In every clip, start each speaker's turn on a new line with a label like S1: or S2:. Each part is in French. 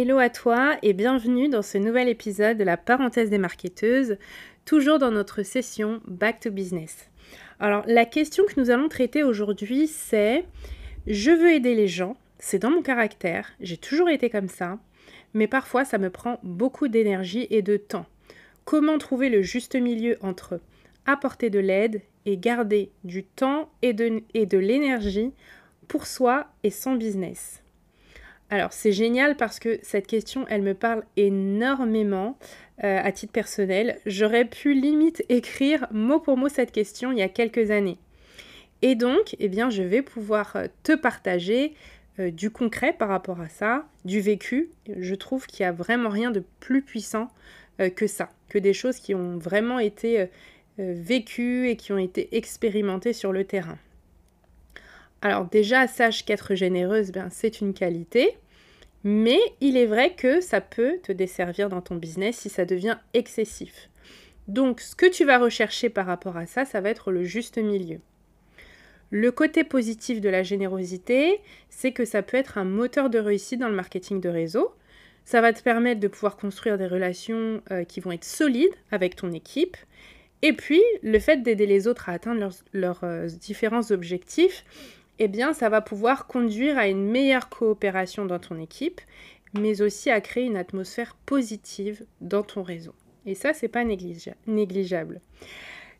S1: Hello à toi et bienvenue dans ce nouvel épisode de la parenthèse des marketeuses, toujours dans notre session Back to Business. Alors la question que nous allons traiter aujourd'hui c'est je veux aider les gens, c'est dans mon caractère, j'ai toujours été comme ça, mais parfois ça me prend beaucoup d'énergie et de temps. Comment trouver le juste milieu entre apporter de l'aide et garder du temps et de, et de l'énergie pour soi et son business? Alors c'est génial parce que cette question, elle me parle énormément euh, à titre personnel. J'aurais pu limite écrire mot pour mot cette question il y a quelques années. Et donc, eh bien, je vais pouvoir euh, te partager euh, du concret par rapport à ça, du vécu. Je trouve qu'il n'y a vraiment rien de plus puissant que ça, que des choses qui ont vraiment été vécues et qui ont été expérimentées sur le terrain. Alors déjà, sache qu'être généreuse, ben, c'est une qualité, mais il est vrai que ça peut te desservir dans ton business si ça devient excessif. Donc ce que tu vas rechercher par rapport à ça, ça va être le juste milieu. Le côté positif de la générosité, c'est que ça peut être un moteur de réussite dans le marketing de réseau. Ça va te permettre de pouvoir construire des relations euh, qui vont être solides avec ton équipe. Et puis, le fait d'aider les autres à atteindre leurs, euh, différents objectifs, eh bien, ça va pouvoir conduire à une meilleure coopération dans ton équipe, mais aussi à créer une atmosphère positive dans ton réseau. Et ça, c'est pas négligeable.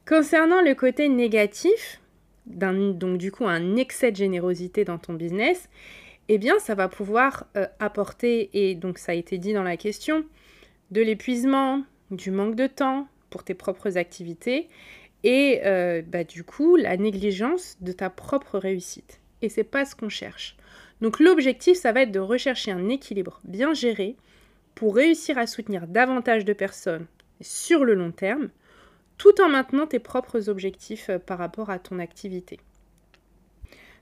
S1: Concernant le côté négatif, donc du coup un excès de générosité dans ton business, eh bien, ça va pouvoir euh, apporter, et donc ça a été dit dans la question, de l'épuisement, du manque de temps pour tes propres activités, et euh, bah, du coup la négligence de ta propre réussite. Et c'est pas ce qu'on cherche. Donc l'objectif, ça va être de rechercher un équilibre bien géré pour réussir à soutenir davantage de personnes sur le long terme, tout en maintenant tes propres objectifs euh, par rapport à ton activité.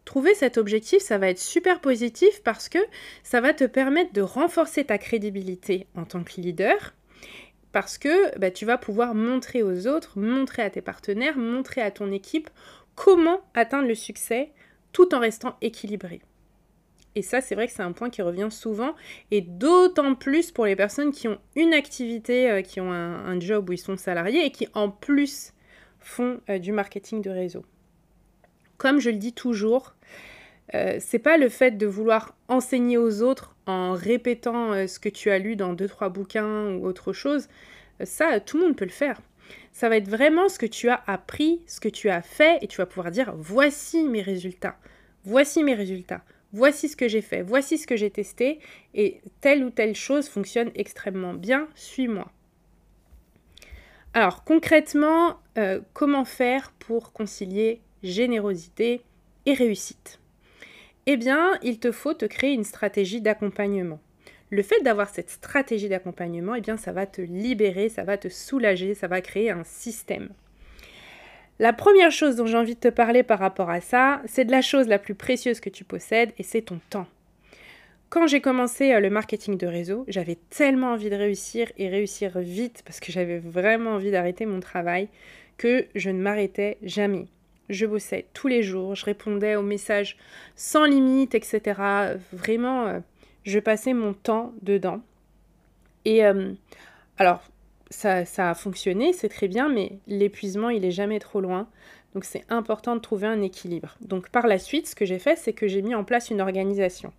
S1: Trouver cet objectif, ça va être super positif parce que ça va te permettre de renforcer ta crédibilité en tant que leader parce que bah, tu vas pouvoir montrer aux autres, montrer à tes partenaires, montrer à ton équipe comment atteindre le succès tout en restant équilibré. Et ça, c'est vrai que c'est un point qui revient souvent, et d'autant plus pour les personnes qui ont une activité, euh, qui ont un, job où ils sont salariés et qui en plus font euh, du marketing de réseau. Comme je le dis toujours, euh, c'est pas le fait de vouloir enseigner aux autres en répétant euh, ce que tu as lu dans deux trois bouquins ou autre chose. Euh, ça, tout le monde peut le faire. Ça va être vraiment ce que tu as appris, ce que tu as fait, et tu vas pouvoir dire voici mes résultats, voici mes résultats, voici ce que j'ai fait, voici ce que j'ai testé, et telle ou telle chose fonctionne extrêmement bien, suis-moi. Alors concrètement, comment faire pour concilier générosité et réussite? Eh bien, il te faut te créer une stratégie d'accompagnement. Le fait d'avoir cette stratégie d'accompagnement, eh bien, ça va te libérer, ça va te soulager, ça va créer un système. La première chose dont j'ai envie de te parler par rapport à ça, c'est de la chose la plus précieuse que tu possèdes et c'est ton temps. Quand j'ai commencé euh, le marketing de réseau, j'avais tellement envie de réussir et réussir vite parce que j'avais vraiment envie d'arrêter mon travail que je ne m'arrêtais jamais. Je bossais tous les jours, je répondais aux messages sans limite, etc. Vraiment, euh, je passais mon temps dedans. Et euh, alors, ça, ça, a fonctionné, c'est très bien, mais l'épuisement, il est jamais trop loin. Donc c'est important de trouver un équilibre. Donc par la suite, ce que j'ai fait, c'est que j'ai mis en place une organisation.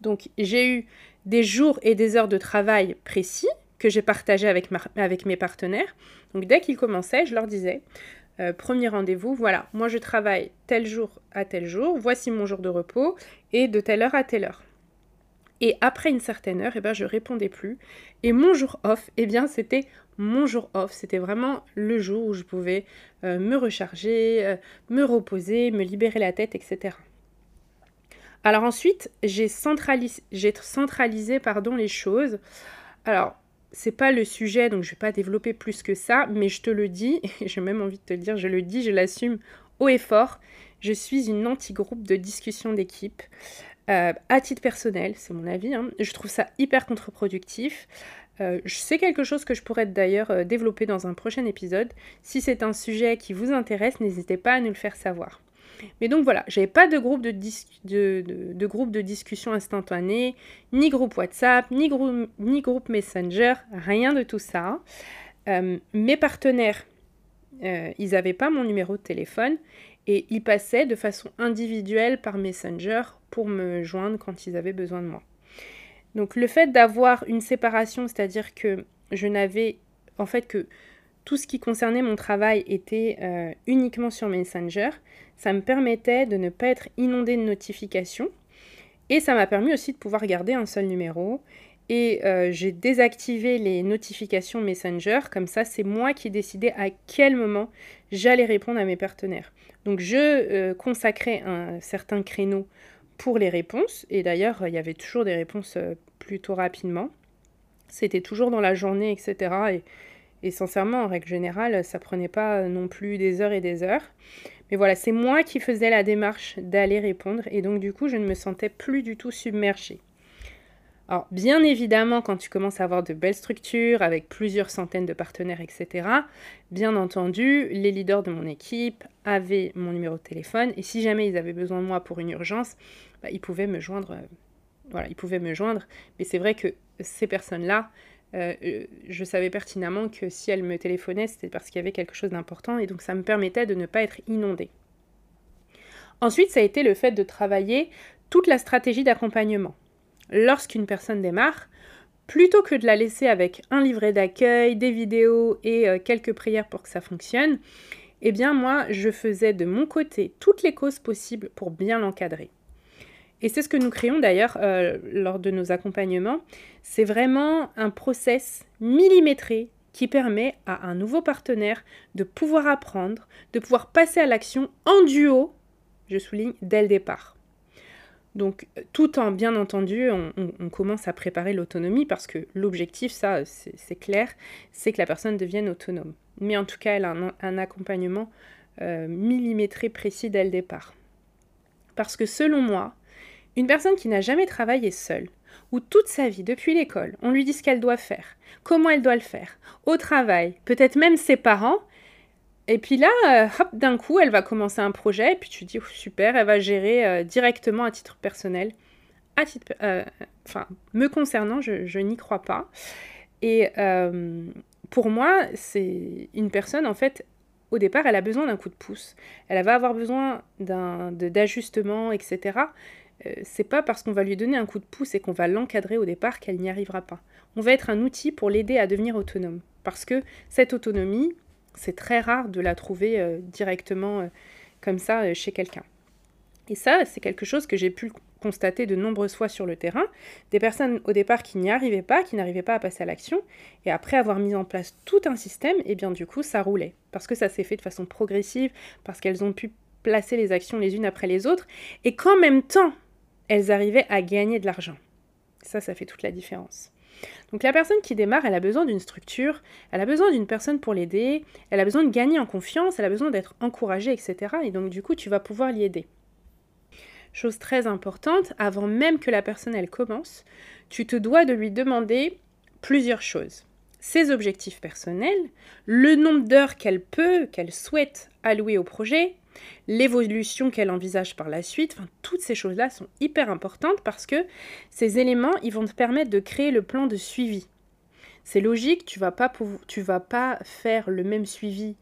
S1: Donc j'ai eu des jours et des heures de travail précis que j'ai partagé avec, avec mes partenaires. Donc dès qu'ils commençaient, je leur disais, euh, premier rendez-vous, voilà, moi je travaille tel jour à tel jour, voici mon jour de repos, et de telle heure à telle heure. Et après une certaine heure, eh ben, je répondais plus. Et mon jour off, eh bien, c'était mon jour off. C'était vraiment le jour où je pouvais euh, me recharger, euh, me reposer, me libérer la tête, etc. Alors ensuite, j'ai centralisé, centralisé pardon, les choses. Alors, c'est pas le sujet, donc je vais pas développer plus que ça, mais je te le dis, et j'ai même envie de te le dire, je le dis, je l'assume haut et fort. Je suis une anti-groupe de discussion d'équipe. Euh, à titre personnel, c'est mon avis, hein, je trouve ça hyper contre-productif. Euh, c'est quelque chose que je pourrais d'ailleurs euh, développer dans un prochain épisode. Si c'est un sujet qui vous intéresse, n'hésitez pas à nous le faire savoir. Mais donc voilà, j'avais pas de groupe de, de, groupe de discussion instantanée, ni groupe WhatsApp, ni, ni groupe Messenger, rien de tout ça. Euh, mes partenaires, euh, ils n'avaient pas mon numéro de téléphone et ils passaient de façon individuelle par Messenger pour me joindre quand ils avaient besoin de moi. Donc le fait d'avoir une séparation, c'est-à-dire que je n'avais en fait que tout ce qui concernait mon travail était euh, uniquement sur Messenger. Ça me permettait de ne pas être inondé de notifications. Et ça m'a permis aussi de pouvoir garder un seul numéro. Et euh, j'ai désactivé les notifications Messenger. Comme ça, c'est moi qui décidais à quel moment j'allais répondre à mes partenaires. Donc je euh, consacrais un certain créneau pour les réponses. Et d'ailleurs, il y avait toujours des réponses plutôt rapidement. C'était toujours dans la journée, etc. Et et sincèrement, en règle générale, ça prenait pas non plus des heures et des heures. Mais voilà, c'est moi qui faisais la démarche d'aller répondre et donc du coup, je ne me sentais plus du tout submergée. Alors, bien évidemment, quand tu commences à avoir de belles structures avec plusieurs centaines de partenaires, etc., bien entendu, les leaders de mon équipe avaient mon numéro de téléphone et si jamais ils avaient besoin de moi pour une urgence, bah, ils pouvaient me joindre. Euh, voilà, ils pouvaient me joindre. Mais c'est vrai que ces personnes-là, euh, je savais pertinemment que si elle me téléphonait, c'était parce qu'il y avait quelque chose d'important et donc ça me permettait de ne pas être inondée. Ensuite, ça a été le fait de travailler toute la stratégie d'accompagnement. Lorsqu'une personne démarre, plutôt que de la laisser avec un livret d'accueil, des vidéos et euh, quelques prières pour que ça fonctionne, eh bien moi, je faisais de mon côté toutes les causes possibles pour bien l'encadrer. Et c'est ce que nous créons d'ailleurs euh, lors de nos accompagnements. C'est vraiment un process millimétré qui permet à un nouveau partenaire de pouvoir apprendre, de pouvoir passer à l'action en duo, je souligne, dès le départ. Donc, tout en, bien entendu, on, commence à préparer l'autonomie parce que l'objectif, ça, c'est clair, c'est que la personne devienne autonome. Mais en tout cas, elle a un, accompagnement euh, millimétré précis dès le départ. Parce que selon moi, une personne qui n'a jamais travaillé seule, ou toute sa vie, depuis l'école, on lui dit ce qu'elle doit faire, comment elle doit le faire, au travail, peut-être même ses parents, et puis là, euh, hop, d'un coup, elle va commencer un projet, et puis tu dis, super, elle va gérer euh, directement à titre personnel. À titre, euh, enfin, me concernant, je, je n'y crois pas. Et pour moi, c'est une personne, en fait, au départ, elle a besoin d'un coup de pouce. Elle va avoir besoin d'ajustement, etc. Euh, c'est pas parce qu'on va lui donner un coup de pouce et qu'on va l'encadrer au départ qu'elle n'y arrivera pas. On va être un outil pour l'aider à devenir autonome. Parce que cette autonomie, c'est très rare de la trouver euh, directement euh, comme ça chez quelqu'un. Et ça, c'est quelque chose que j'ai pu constater de nombreuses fois sur le terrain. Des personnes au départ qui n'y arrivaient pas, qui n'arrivaient pas à passer à l'action, et après avoir mis en place tout un système, et eh bien du coup, ça roulait. Parce que ça s'est fait de façon progressive, parce qu'elles ont pu placer les actions les unes après les autres, et qu'en même temps, elles arrivaient à gagner de l'argent. Ça, ça fait toute la différence. Donc la personne qui démarre, elle a besoin d'une structure, elle a besoin d'une personne pour l'aider, elle a besoin de gagner en confiance, elle a besoin d'être encouragée, etc. Et donc du coup, tu vas pouvoir l'y aider. Chose très importante, avant même que la personne elle commence, tu te dois de lui demander plusieurs choses. Ses objectifs personnels, le nombre d'heures qu'elle peut, qu'elle souhaite allouer au projet, l'évolution qu'elle envisage par la suite. toutes ces choses-là sont hyper importantes parce que ces éléments, ils vont te permettre de créer le plan de suivi. C'est logique, tu vas pas vas pas faire le même suivi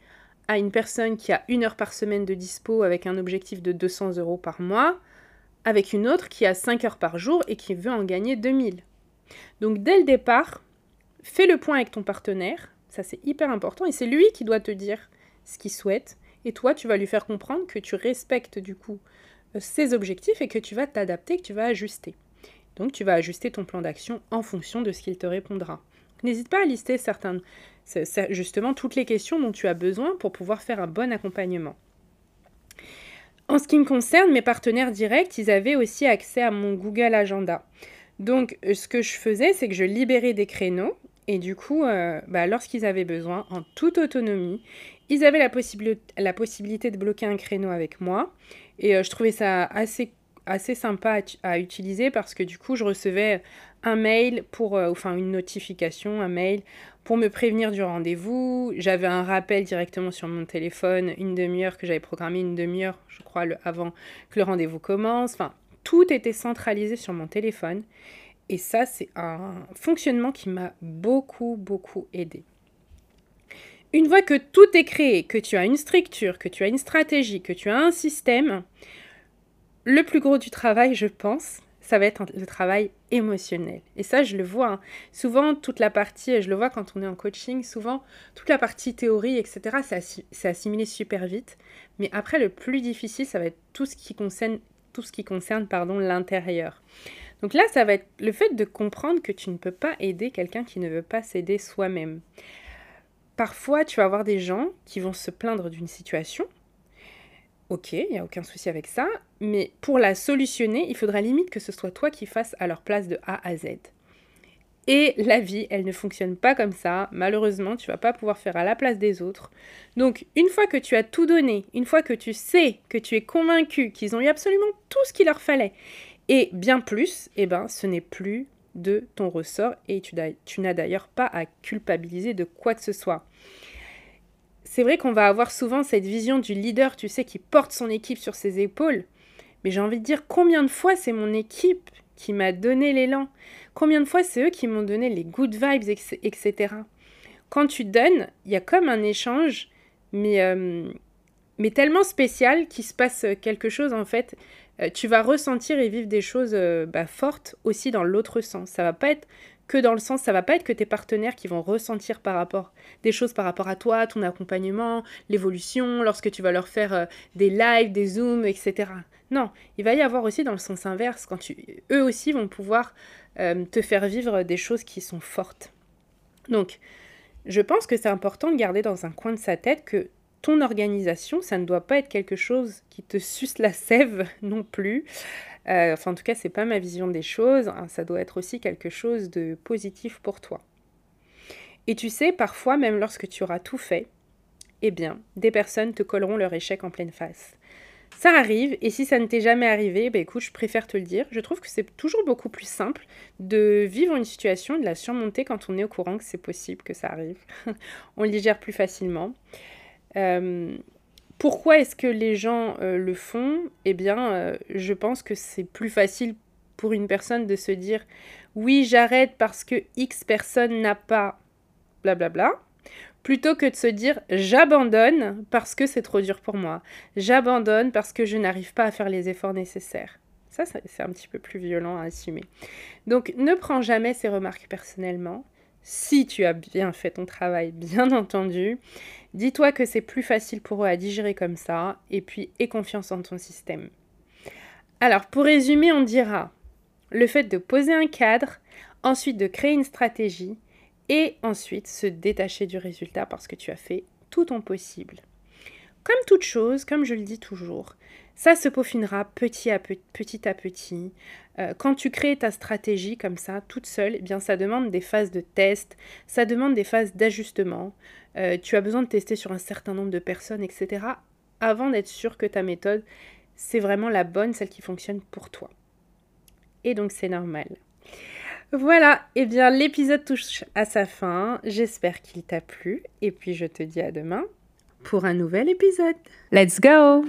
S1: à une personne qui a une heure par semaine de dispo avec un objectif de 200 euros par mois, avec une autre qui a 5 heures par jour et qui veut en gagner 2000. Donc dès le départ, fais le point avec ton partenaire, ça c'est hyper important, et c'est lui qui doit te dire ce qu'il souhaite, et toi tu vas lui faire comprendre que tu respectes du coup euh, ses objectifs et que tu vas t'adapter, que tu vas ajuster. Donc tu vas ajuster ton plan d'action en fonction de ce qu'il te répondra. N'hésite pas à lister certains, justement toutes les questions dont tu as besoin pour pouvoir faire un bon accompagnement. En ce qui me concerne, mes partenaires directs, ils avaient aussi accès à mon Google Agenda. Donc, euh, ce que je faisais, c'est que je libérais des créneaux. Et du coup, euh, bah, lorsqu'ils avaient besoin, en toute autonomie, ils avaient la, possibilité de bloquer un créneau avec moi. Et euh, je trouvais ça assez, sympa à, utiliser parce que du coup, je recevais un mail pour, enfin une notification, un mail pour me prévenir du rendez-vous. J'avais un rappel directement sur mon téléphone, une demi-heure que j'avais programmé, une demi-heure, je crois, avant que le rendez-vous commence. Enfin, tout était centralisé sur mon téléphone. Et ça, c'est un fonctionnement qui m'a beaucoup, beaucoup aidé. Une fois que tout est créé, que tu as une structure, que tu as une stratégie, que tu as un système, le plus gros du travail, je pense, ça va être le travail émotionnel. Et ça, je le vois. Hein. Souvent, toute la partie, je le vois quand on est en coaching, souvent, toute la partie théorie, etc., c'est assimilé super vite. Mais après, le plus difficile, ça va être tout ce qui concerne, tout ce qui concerne pardon, l'intérieur. Donc là, ça va être le fait de comprendre que tu ne peux pas aider quelqu'un qui ne veut pas s'aider soi-même. Parfois, tu vas avoir des gens qui vont se plaindre d'une situation, Ok, il n'y a aucun souci avec ça. Mais pour la solutionner, il faudra limite que ce soit toi qui fasses à leur place de A à Z. Et la vie, elle ne fonctionne pas comme ça. Malheureusement, tu vas pas pouvoir faire à la place des autres. Donc, une fois que tu as tout donné, une fois que tu sais, que tu es convaincu qu'ils ont eu absolument tout ce qu'il leur fallait, et bien plus, eh ben, ce n'est plus de ton ressort et tu, n'as d'ailleurs pas à culpabiliser de quoi que ce soit c'est vrai qu'on va avoir souvent cette vision du leader, tu sais, qui porte son équipe sur ses épaules. Mais j'ai envie de dire combien de fois c'est mon équipe qui m'a donné l'élan? Combien de fois c'est eux qui m'ont donné les good vibes, etc. Quand tu donnes, il y a comme un échange, mais, euh, mais tellement spécial qu'il se passe quelque chose en fait. Euh, tu vas ressentir et vivre des choses euh, bah, fortes aussi dans l'autre sens. Ça va pas être que dans le sens, ça va pas être que tes partenaires qui vont ressentir par rapport des choses par rapport à toi, ton accompagnement, l'évolution, lorsque tu vas leur faire euh, des lives, des zooms, etc. Non, il va y avoir aussi dans le sens inverse, quand tu, eux aussi vont pouvoir te faire vivre des choses qui sont fortes. Donc, je pense que c'est important de garder dans un coin de sa tête que organisation, ça ne doit pas être quelque chose qui te suce la sève non plus. Euh, enfin, en tout cas, c'est pas ma vision des choses. Hein. ça doit être aussi quelque chose de positif pour toi. Et tu sais, parfois, même lorsque tu auras tout fait, eh bien, des personnes te colleront leur échec en pleine face. Ça arrive, et si ça ne t'est jamais arrivé, bah écoute, je préfère te le dire. Je trouve que c'est toujours beaucoup plus simple de vivre une situation, de la surmonter quand on est au courant que c'est possible que ça arrive. on le digère plus facilement. Euh, pourquoi est-ce que les gens euh, le font? Eh bien, euh, je pense que c'est plus facile pour une personne de se dire oui, j'arrête parce que X personne n'a pas blablabla, plutôt que de se dire j'abandonne parce que c'est trop dur pour moi, j'abandonne parce que je n'arrive pas à faire les efforts nécessaires. Ça, c'est un petit peu plus violent à assumer. Donc, ne prends jamais ces remarques personnellement si tu as bien fait ton travail, bien entendu. Dis-toi que c'est plus facile pour eux à digérer comme ça, et puis aie confiance en ton système. Alors, pour résumer, on dira le fait de poser un cadre, ensuite de créer une stratégie, et ensuite se détacher du résultat parce que tu as fait tout ton possible. Comme toute chose, comme je le dis toujours, ça se peaufinera petit à petit. Euh, quand tu crées ta stratégie comme ça, toute seule, eh bien ça demande des phases de test, ça demande des phases d'ajustement. Euh, tu as besoin de tester sur un certain nombre de personnes, etc. avant d'être sûr que ta méthode, c'est vraiment la bonne, celle qui fonctionne pour toi. Et donc c'est normal. Voilà, eh bien l'épisode touche à sa fin. J'espère qu'il t'a plu. Et puis je te dis à demain pour un nouvel épisode. Let's go